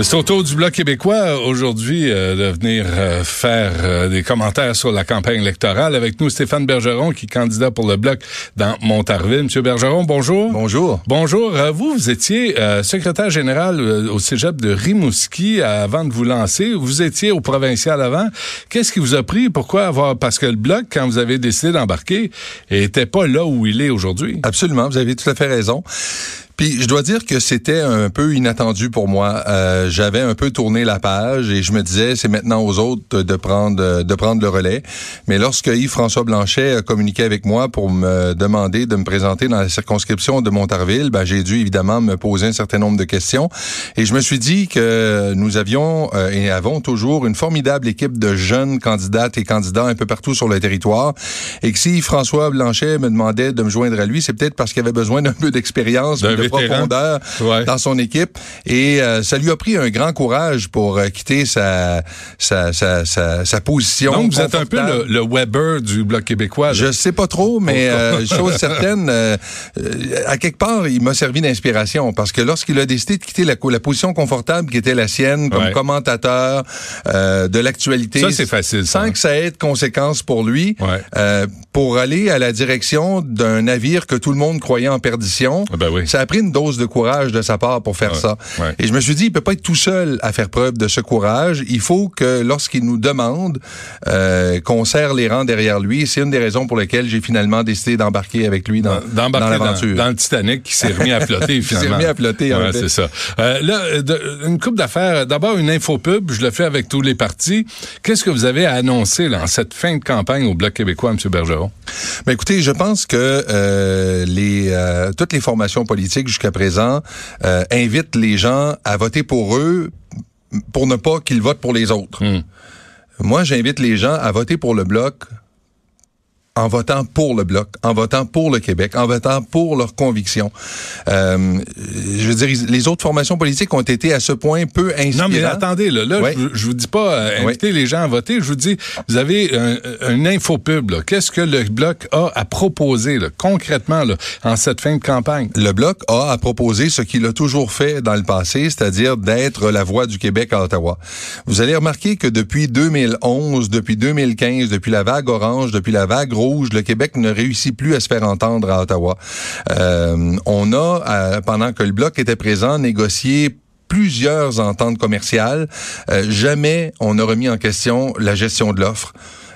C'est au tour du Bloc québécois aujourd'hui euh, de venir euh, faire euh, des commentaires sur la campagne électorale. Avec nous, Stéphane Bergeron, qui est candidat pour le Bloc dans Montarville. Monsieur Bergeron, bonjour. Bonjour. Bonjour. vous, vous étiez secrétaire général au cégep de Rimouski avant de vous lancer. Vous étiez au provincial avant. Qu'est-ce qui vous a pris? Pourquoi avoir... Parce que le Bloc, quand vous avez décidé d'embarquer, était pas là où il est aujourd'hui? Absolument. Vous avez tout à fait raison. Puis je dois dire que c'était un peu inattendu pour moi. Euh, J'avais un peu tourné la page et je me disais c'est maintenant aux autres de prendre de prendre le relais. Mais lorsque Yves-François Blanchet a communiqué avec moi pour me demander de me présenter dans la circonscription de Montarville, ben, j'ai dû évidemment me poser un certain nombre de questions et je me suis dit que nous avions euh, et avons toujours une formidable équipe de jeunes candidates et candidats un peu partout sur le territoire et que si Yves-François Blanchet me demandait de me joindre à lui, c'est peut-être parce qu'il avait besoin d'un peu d'expérience de profondeur dans son équipe. Et euh, ça lui a pris un grand courage pour euh, quitter sa, sa, sa, sa, position. Donc, vous êtes un peu le, Weber du Bloc québécois. Je sais pas trop, mais euh, chose certaine, à quelque part, il m'a servi d'inspiration parce que lorsqu'il a décidé de quitter la, la, position confortable qui était la sienne comme commentateur de l'actualité, ça c'est facile, sans que ça ait de conséquences pour lui, pour aller à la direction d'un navire que tout le monde croyait en perdition. Ah ben oui. Ça a pris une dose de courage de sa part pour faire ça. Et je me suis dit, il peut pas être tout seul à faire preuve de ce courage. Il faut que lorsqu'il nous demande euh, qu'on serre les rangs derrière lui, c'est une des raisons pour lesquelles j'ai finalement décidé d'embarquer avec lui dans, dans l'aventure. Dans, le Titanic qui s'est remis à flotter finalement. s'est remis à flotter. Ouais, c'est ça. Euh, là, une coupe d'affaires. D'abord une info pub. Je le fais avec tous les partis. Qu'est-ce que vous avez à annoncer là, en cette fin de campagne au Bloc québécois, M. Bergeron? Ben écoutez, je pense que euh, les toutes les formations politiques jusqu'à présent euh, invite les gens à voter pour eux pour ne pas qu'ils votent pour les autres. Hmm. Moi, j'invite les gens à voter pour le bloc en votant pour le bloc, en votant pour le Québec, en votant pour leurs convictions. Euh, je veux dire, les autres formations politiques ont été à ce point peu inspirantes. Non, mais attendez, là, là je, vous dis pas euh, inviter les gens à voter, je vous dis, vous avez un, un infopub. Qu'est-ce que le bloc a à proposer là, concrètement là, en cette fin de campagne? Le bloc a à proposer ce qu'il a toujours fait dans le passé, c'est-à-dire d'être la voix du Québec à Ottawa. Vous allez remarquer que depuis 2011, depuis 2015, depuis la vague orange, depuis la vague le Québec ne réussit plus à se faire entendre à Ottawa. Euh, on a, euh, pendant que le bloc était présent, négocié plusieurs ententes commerciales. Euh, jamais on n'a remis en question la gestion de l'offre.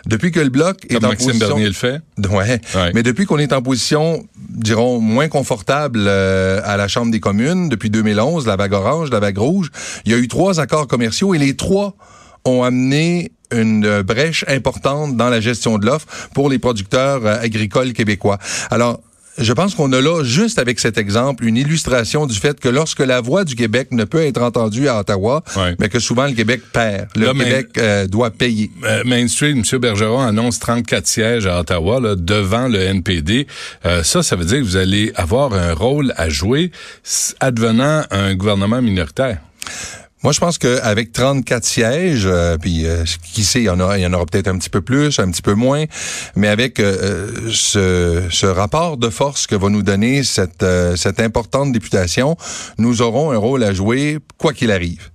Depuis que le bloc est en Maxime position, Bernier le fait. Ouais, Mais depuis qu'on est en position, dirons moins confortable à la Chambre des communes depuis 2011, la vague orange, la vague rouge, il y a eu trois accords commerciaux et les trois ont amené une brèche importante dans la gestion de l'offre pour les producteurs euh, agricoles québécois. Alors, je pense qu'on a là, juste avec cet exemple, une illustration du fait que lorsque la voix du Québec ne peut être entendue à Ottawa, mais que souvent le Québec perd. Le Québec euh, doit payer. Euh, Mainstream, M. Bergeron annonce 34 sièges à Ottawa là, devant le NPD. ça, ça veut dire que vous allez avoir un rôle à jouer advenant un gouvernement minoritaire. Moi, je pense qu'avec 34 sièges, euh, puis euh, qui sait, il y en aura, il y en aura peut-être un petit peu plus, un petit peu moins, mais avec euh, ce, ce, rapport de force que va nous donner cette, cette importante députation, nous aurons un rôle à jouer quoi qu'il arrive.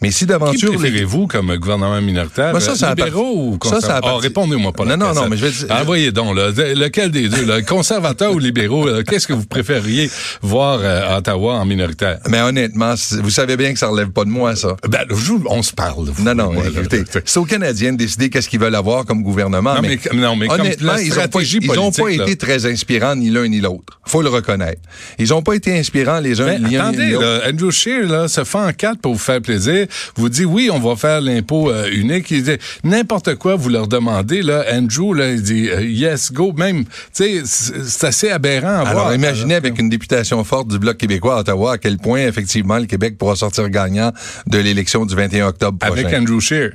Mais si d'aventure... Qui préférez-vous comme gouvernement minoritaire? Ben ça, ça libéraux ou conservateurs? Ça, ça oh, répondez-moi pas Non, non, non, mais je vais dire... Envoyez donc, là, lequel des deux, là, conservateur ou libéraux, qu'est-ce que vous préfériez voir à Ottawa en minoritaire? Mais honnêtement, vous savez bien que ça relève pas de moi, ça. Ben, on se parle. non, non, écoutez, c'est aux Canadiens de décider qu'est-ce qu'ils veulent avoir comme gouvernement. Non, mais, non, mais honnêtement, ils n'ont pas, ils ont pas été très inspirants ni l'un ni l'autre. Faut le reconnaître. Ils n'ont pas été inspirants les uns ben, ni l'autre. Attendez, Andrew Scheer, là, se fait en quatre pour vous faire plaisir vous dit oui, on va faire l'impôt euh, unique. Il dit n'importe quoi, vous leur demandez là, Andrew là, il dit euh, yes go. Même, tu sais, c'est assez aberrant. À Alors voir, imaginez avec une députation forte du bloc québécois à Ottawa à quel point effectivement le Québec pourra sortir gagnant de l'élection du 21 octobre prochain. Avec Andrew Scheer.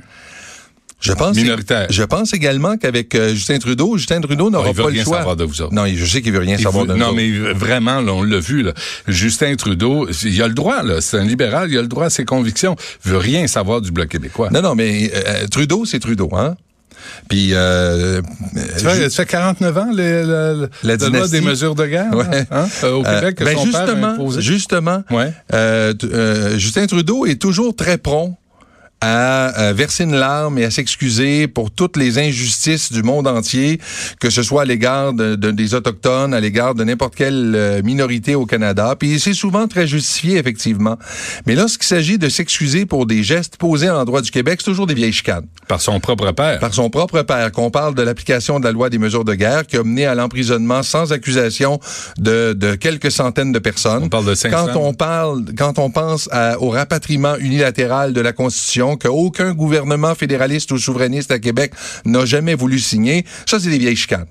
Je pense, je pense également qu'avec euh, Justin Trudeau, Justin Trudeau n'aura pas le choix. de vous Non, je sais qu'il veut rien savoir de nous. Non, mais vraiment, on l'a vu. Là. Justin Trudeau, il a le droit. Là. C'est un libéral, il a le droit à ses convictions. Il veut rien savoir du bloc québécois. Non, non, mais euh, Trudeau, c'est Trudeau, hein? Puis euh, ça, fait, ça fait 49 ans les, la, loi des mesures de guerre ouais. hein, au Québec que ben son justement, père a justement, ouais. euh, Justin Trudeau est toujours très prompt à, verser une larme et à s'excuser pour toutes les injustices du monde entier, que ce soit à l'égard de, de, des autochtones, à l'égard de n'importe quelle euh, minorité au Canada. Puis c'est souvent très justifié effectivement. Mais lorsqu'il s'agit de s'excuser pour des gestes posés en droit du Québec, c'est toujours des vieilles chicanes. Par son propre père. Par son propre père. Qu'on parle de l'application de la loi des mesures de guerre qui a mené à l'emprisonnement sans accusation de, de quelques centaines de personnes. On parle de 500. Quand on parle, quand on pense à, au rapatriement unilatéral de la Constitution qu'aucun gouvernement fédéraliste ou souverainiste à Québec n'a jamais voulu signer, ça, c'est des vieilles chicanes.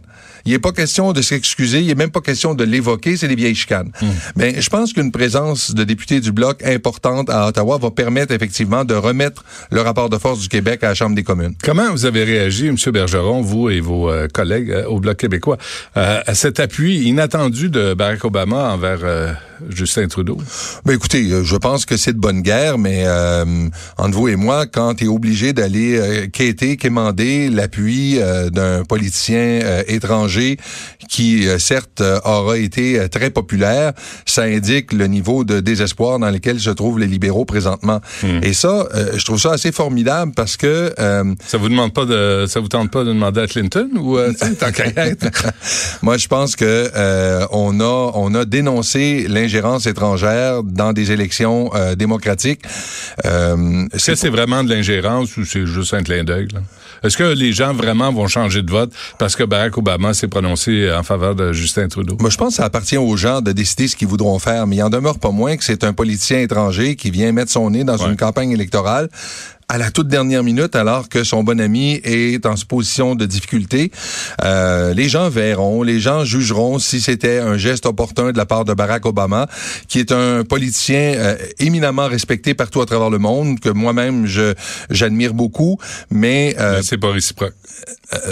Il n'est pas question de s'excuser, il n'est même pas question de l'évoquer, c'est des vieilles chicanes. Hmm. Mais je pense qu'une présence de députés du Bloc importante à Ottawa va permettre effectivement de remettre le rapport de force du Québec à la Chambre des communes. Comment vous avez réagi, M. Bergeron, vous et vos euh, collègues euh, au Bloc québécois, euh, à cet appui inattendu de Barack Obama envers Justin Trudeau? Ben écoutez, je pense que c'est de bonne guerre, mais euh, entre vous et moi, quand tu es obligé d'aller euh, quêter, quémander l'appui euh, d'un politicien euh, étranger qui, euh, certes, euh, aura été euh, très populaire, ça indique le niveau de désespoir dans lequel se trouvent les libéraux présentement. Hmm. Et ça, euh, je trouve ça assez formidable parce que euh, Ça vous demande pas de, ça vous tente pas de demander à Clinton ou euh, tant qu'à? Moi, je pense que euh, on a on a dénoncé l'ingérence étrangère dans des élections euh, démocratiques. Euh, Est-ce que c'est vraiment de l'ingérence ou c'est juste un clin d'œil? Est-ce que les gens vraiment vont changer de vote parce que Barack Obama s'est prononcé en faveur de Justin Trudeau? Moi, je pense que ça appartient aux gens de décider ce qu'ils voudront faire, mais il en demeure pas moins que c'est un politicien étranger qui vient mettre son nez dans Ouais. une campagne électorale à la toute dernière minute, alors que son bon ami est en position de difficulté. Euh, les gens verront, les gens jugeront si c'était un geste opportun de la part de Barack Obama, qui est un politicien euh, éminemment respecté partout à travers le monde, que moi-même je j'admire beaucoup, mais euh, Mais c'est pas réciproque.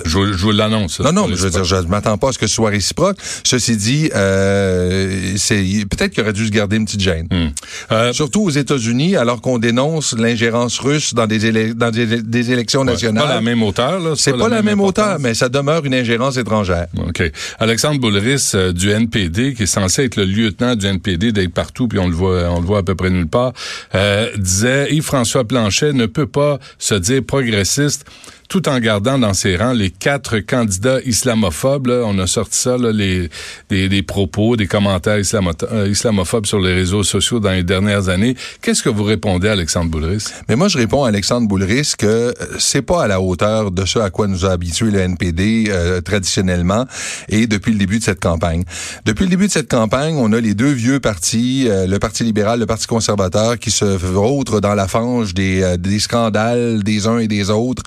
je, vous- je vous l'annonce. non, non, mais je veux dire, je m'attends pas à ce que ce soit réciproque. Ceci dit, euh, c'est peut-être qu'il aurait dû se garder une petite gêne. Hmm. Euh, Surtout aux États-Unis, alors qu'on dénonce l'ingérence russe dans des, dans des, des élections ouais, nationales. pas la même hauteur, là. c'est pas, la même hauteur, mais ça demeure une ingérence étrangère. OK. Alexandre Boulris euh, du NPD, qui est censé être le lieutenant du NPD, d'être partout, puis on le voit, on le voit à peu près nulle part, euh, disait Yves-François Blanchet ne peut pas se dire progressiste tout en gardant dans ses rangs les quatre candidats islamophobes. là. On a sorti ça, là, les, des, des propos, des commentaires euh, islamophobes sur les réseaux sociaux dans les dernières années. Qu'est-ce que vous répondez, Alexandre Boulris? Mais moi, je réponds à Alexandre Boulris que euh, c'est pas à la hauteur de ce à quoi nous a habitué le NPD euh, traditionnellement et depuis le début de cette campagne. Depuis le début de cette campagne, on a les deux vieux partis, euh, le Parti libéral, le Parti conservateur, qui se vautrent dans la fange des, euh, des scandales des uns et des autres,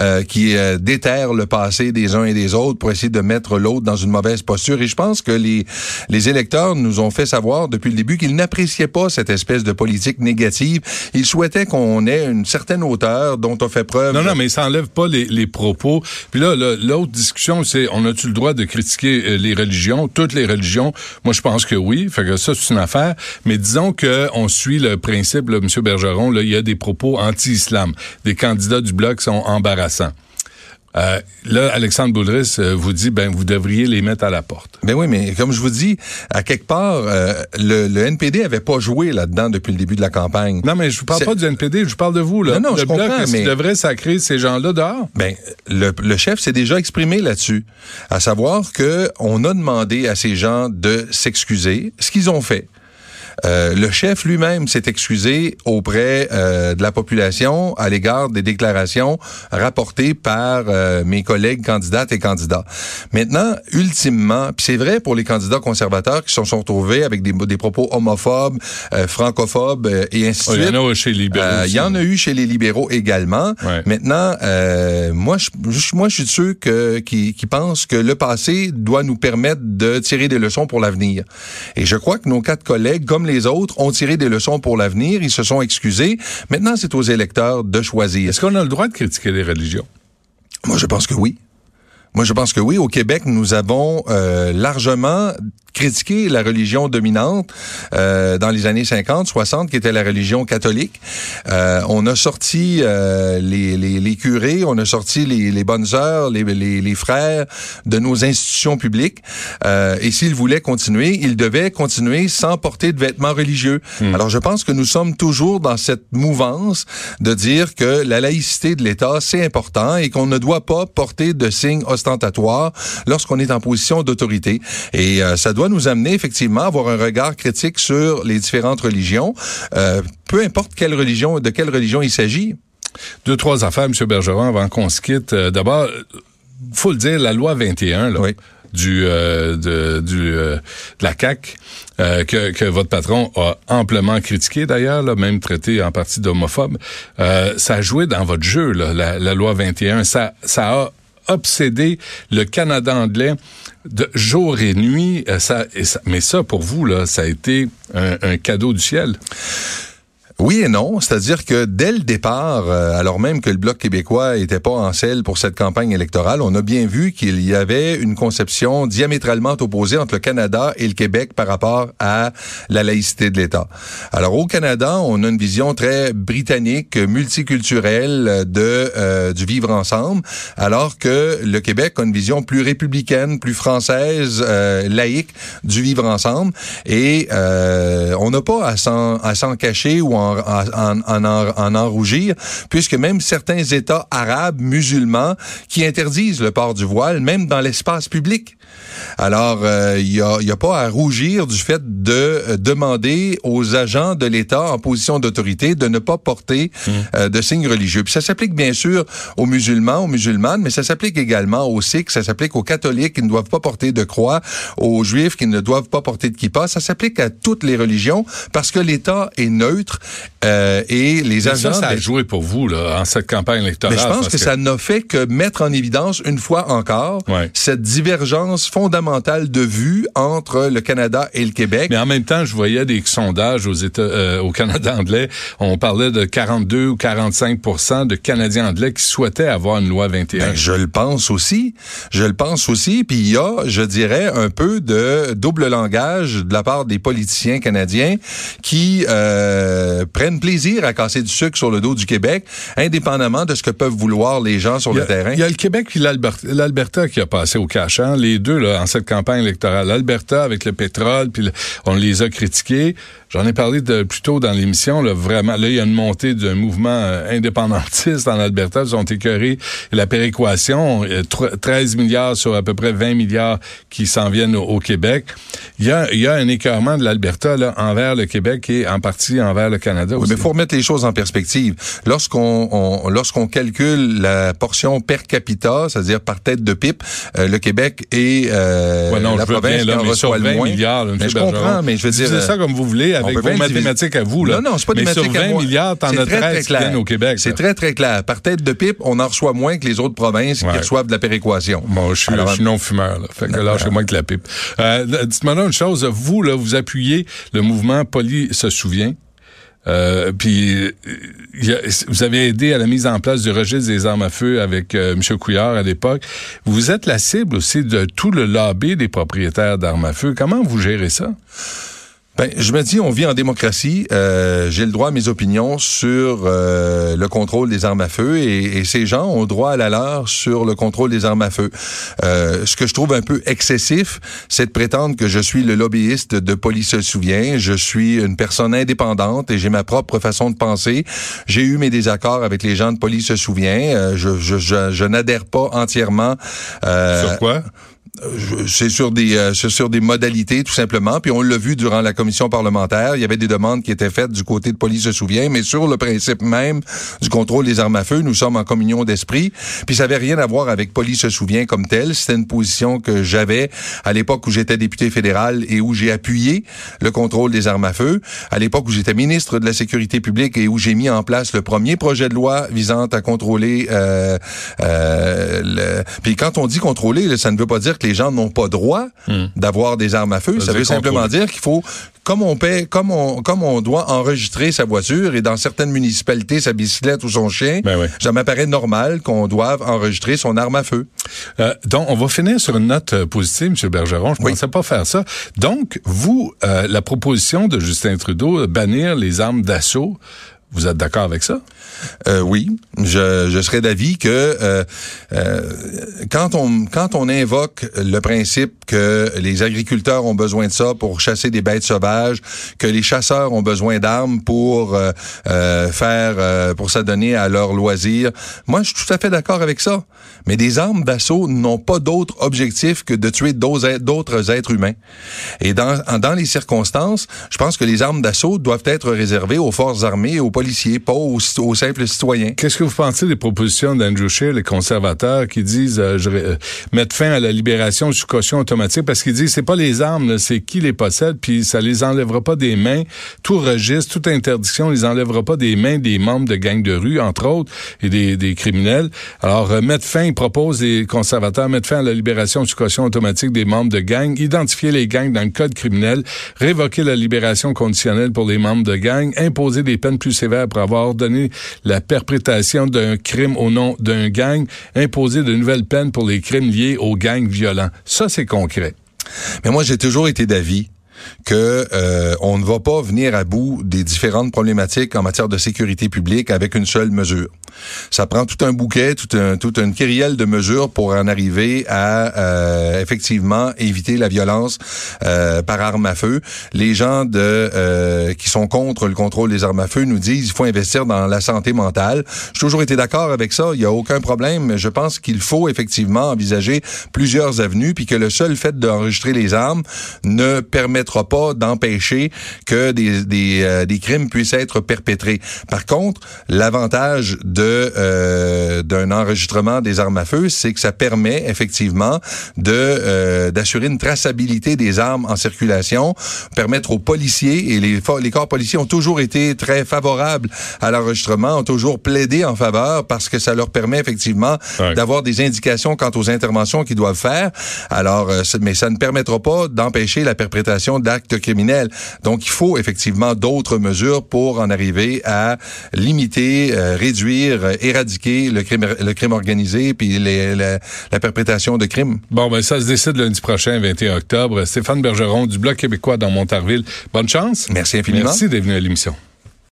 euh, qui euh, déterrent le passé des uns et des autres pour essayer de mettre l'autre dans une mauvaise posture. Et je pense que les, les électeurs nous ont fait savoir depuis le début qu'ils n'appréciaient pas cette espèce de politique négative. Ils souhaitaient qu'on ait une certaine hauteur dont on fait preuve. Non, non, mais ça enlève pas les, les propos. Puis là, l'autre discussion, c'est on a-tu le droit de critiquer euh, les religions, toutes les religions? Moi, je pense que oui. Fait que ça, c'est une affaire. Mais disons que on suit le principe, là, M. Bergeron, là, il y a des propos anti-islam. Des candidats du Bloc sont Euh, là, Alexandre Boulris euh, vous dit, ben, vous devriez les mettre à la porte. Ben oui, mais comme je vous dis, à quelque part, euh, le, le NPD avait pas joué là-dedans depuis le début de la campagne. Non, mais je vous parle pas du NPD, je vous parle de vous, là. Non, non, le je Bloc, comprends, mais- devrait sacrer ces gens-là dehors? Ben, le, le chef s'est déjà exprimé là-dessus, à savoir que on a demandé à ces gens de s'excuser, ce qu'ils ont fait. Euh, le chef lui-même s'est excusé auprès euh, de la population à l'égard des déclarations rapportées par euh, mes collègues candidates et candidats. Maintenant, ultimement, puis c'est vrai pour les candidats conservateurs qui se sont retrouvés avec des, des propos homophobes, francophobes et ainsi de Oh, Il y suite. en a chez les libéraux. Il y en a eu chez les libéraux également. Ouais. Maintenant, moi, je, je- moi, je suis de ceux que, qui, qui pensent que le passé doit nous permettre de tirer des leçons pour l'avenir. Et je crois que nos quatre collègues, comme les autres, ont tiré des leçons pour l'avenir. Ils se sont excusés. Maintenant, c'est aux électeurs de choisir. Est-ce qu'on a le droit de critiquer les religions? Moi, je pense que oui. Moi, je pense que oui. Au Québec, nous avons euh, largement critiqué la religion dominante euh, dans les années 50, 60, qui était la religion catholique. Euh, on a sorti euh, les, les, les, curés, on a sorti les, les bonnes sœurs, les, les, les, frères de nos institutions publiques. Et s'ils voulaient continuer, ils devaient continuer sans porter de vêtements religieux. Hmm. Alors je pense que nous sommes toujours dans cette mouvance de dire que la laïcité de l'État, c'est important et qu'on ne doit pas porter de signes ostentatoires lorsqu'on est en position d'autorité. Et ça doit nous amener effectivement à avoir un regard critique sur les différentes religions, euh, peu importe quelle religion, de quelle religion il s'agit. Deux, trois affaires, M. Bergeron, avant qu'on se quitte. Euh, d'abord, faut le dire, la loi 21, là, du, euh, de, du, euh, de la CAC euh, que, que, votre patron a amplement critiqué d'ailleurs, même traité en partie d'homophobe. ça a joué dans votre jeu, là, la, la, loi 21. Ça, ça a obsédé le Canada anglais de jour et nuit. Ça, et ça, mais ça, pour vous, là, ça a été un cadeau du ciel. Oui et non, c'est-à-dire que dès le départ, euh, alors même que le Bloc québécois était pas en selle pour cette campagne électorale, on a bien vu qu'il y avait une conception diamétralement opposée entre le Canada et le Québec par rapport à la laïcité de l'État. Alors au Canada, on a une vision très britannique, multiculturelle de euh, du vivre ensemble, alors que le Québec a une vision plus républicaine, plus française, euh, laïque du vivre ensemble. Et on n'a pas à s'en cacher ou en en, en, en, en rougir, puisque même certains États arabes musulmans qui interdisent le port du voile, même dans l'espace public. Alors, il euh, n'y a, y a, pas à rougir du fait de euh, demander aux agents de l'État en position d'autorité de ne pas porter mmh. euh, de signes religieux. Puis ça s'applique bien sûr aux musulmans, aux musulmanes, mais ça s'applique également aux sikhs, ça s'applique aux catholiques qui ne doivent pas porter de croix, aux juifs qui ne doivent pas porter de kippa. Ça s'applique à toutes les religions parce que l'État est neutre euh, et les mais agents... Ça, ça a joué pour vous là, en cette campagne électorale. Mais je pense que, ça n'a fait que mettre en évidence une fois encore ouais. cette divergence fondamentale de vue entre le Canada et le Québec. Mais en même temps, je voyais des sondages aux États, euh, au Canada anglais. On parlait de 42 ou 45% de Canadiens anglais qui souhaitaient avoir une loi 21. Ben, je le pense aussi. Je le pense aussi. Puis il y a, je dirais, un peu de double langage de la part des politiciens canadiens qui euh, prennent plaisir à casser du sucre sur le dos du Québec, indépendamment de ce que peuvent vouloir les gens sur le terrain. Il y a le Québec et l'Alberta qui a passé au cachant, les deux là, en cette campagne électorale. L'Alberta avec le pétrole, puis on les a critiqués. J'en ai parlé de, plus tôt dans l'émission. Là, vraiment, là, il y a une montée d'un mouvement euh, indépendantiste en Alberta. Ils ont écœuré la péréquation. 13 milliards sur à peu près 20 milliards qui s'en viennent au, Québec. Il y, a, il y a un écœurement de l'Alberta envers le Québec et en partie envers le Canada oui, mais faut remettre les choses en perspective. Lorsqu'on lorsqu'on calcule la portion per capita, c'est-à-dire par tête de pipe, euh, le Québec et euh, ouais, non, la province bien, là, qui en reçoit 20 le moins. milliards, là, mais je comprends, mais je veux dire... C'est ça comme vous voulez avec vos mathématiques à vous. Là. Non, non, c'est pas des mais mathématiques sur 20 milliards, t'en as 13 qui viennent au Québec. C'est très, très clair. Par tête de pipe, on en reçoit moins que les autres provinces ouais. qui reçoivent de la péréquation. Bon, je suis, Alors, je suis non-fumeur. Là. Fait que là, chez moi que la pipe. Euh, Dites-moi une chose. Vous, là, vous appuyez le mouvement Poli se souvient? Euh, puis vous avez aidé à la mise en place du registre des armes à feu avec euh, M. Couillard à l'époque. Vous êtes la cible aussi de tout le lobby des propriétaires d'armes à feu. Comment vous gérez ça? Ben, je me dis, on vit en démocratie. Euh, J'ai le droit à mes opinions sur euh, le contrôle des armes à feu et, et, ces gens ont droit à la leur sur le contrôle des armes à feu. Euh, ce que je trouve un peu excessif, c'est de prétendre que je suis le lobbyiste de Police se souvient. Je suis une personne indépendante et j'ai ma propre façon de penser. J'ai eu mes désaccords avec les gens de Police se souvient. Euh, je, je, je, je n'adhère pas entièrement. Euh, sur quoi? C'est sur des euh, sur des modalités tout simplement. Puis on l'a vu durant la commission parlementaire, il y avait des demandes qui étaient faites du côté de police se souvient, mais sur le principe même du contrôle des armes à feu, nous sommes en communion d'esprit. Puis ça avait rien à voir avec police se souvient comme tel. C'était une position que j'avais à l'époque où j'étais député fédéral et où j'ai appuyé le contrôle des armes à feu. À l'époque où j'étais ministre de la sécurité publique et où j'ai mis en place le premier projet de loi visant à contrôler. Euh, euh, le... Puis quand on dit contrôler, ça ne veut pas dire que les gens n'ont pas droit hmm. d'avoir des armes à feu. Ça, veut simplement dire qu'il faut comme on paie, comme on, comme on doit enregistrer sa voiture et dans certaines municipalités sa bicyclette ou son chien, ben ça m'apparaît normal qu'on doive enregistrer son arme à feu. Euh, donc, on va finir sur une note euh, positive, M. Bergeron. Je ne pensais pas faire ça. Donc, vous, euh, la proposition de Justin Trudeau, bannir les armes d'assaut, vous êtes d'accord avec ça? Euh, oui, je, je serais d'avis que euh, euh, quand on quand on invoque le principe que les agriculteurs ont besoin de ça pour chasser des bêtes sauvages, que les chasseurs ont besoin d'armes pour faire pour s'adonner à leurs loisirs, moi je suis tout à fait d'accord avec ça. Mais des armes d'assaut n'ont pas d'autre objectif que de tuer d'autres êtres humains. Et dans dans les circonstances, je pense que les armes d'assaut doivent être réservées aux forces armées aux policiers, pas. Qu'est-ce que vous pensez des propositions d'Andrew Scheer, les conservateurs, qui disent euh, euh, mettre fin à la libération sous caution automatique? Parce qu'ils disent c'est pas les armes, c'est qui les possède, puis ça les enlèvera pas des mains. Tout registre, toute interdiction les enlèvera pas des mains des membres de gangs de rue, entre autres, et des, des criminels. Alors euh, mettre fin, ils proposent les conservateurs mettre fin à la libération sous caution automatique des membres de gangs, identifier les gangs dans le code criminel, révoquer la libération conditionnelle pour les membres de gangs, imposer des peines plus sévères pour avoir donné la perpétration d'un crime au nom d'un gang, imposer de nouvelles peines pour les crimes liés aux gangs violents. Ça, c'est concret. Mais moi, j'ai toujours été d'avis que euh, on ne va pas venir à bout des différentes problématiques en matière de sécurité publique avec une seule mesure. Ça prend tout un bouquet, tout un, toute une kyrielle de mesures pour en arriver à euh, effectivement éviter la violence euh, par arme à feu. Les gens de qui sont contre le contrôle des armes à feu nous disent qu'il faut investir dans la santé mentale. J'ai toujours été d'accord avec ça. Il y a aucun problème. Mais je pense qu'il faut effectivement envisager plusieurs avenues, puis que le seul fait d'enregistrer les armes ne permet pas d'empêcher que des, des, euh, des, crimes puissent être perpétrés. Par contre, l'avantage de euh, d'un enregistrement des armes à feu, c'est que ça permet effectivement de euh, d'assurer une traçabilité des armes en circulation, permettre aux policiers et les, les corps policiers ont toujours été très favorables à l'enregistrement, ont toujours plaidé en faveur parce que ça leur permet effectivement d'avoir des indications quant aux interventions qu'ils doivent faire. Alors, mais ça ne permettra pas d'empêcher la perpétration d'actes criminels. Donc, il faut effectivement d'autres mesures pour en arriver à limiter, euh, réduire, euh, éradiquer le crime, le crime organisé puis les, la, la perpétration de crimes. Bon, ben ça se décide lundi prochain, 21 octobre. Stéphane Bergeron du Bloc québécois dans Montarville. Bonne chance. Merci infiniment. Merci d'être venu à l'émission.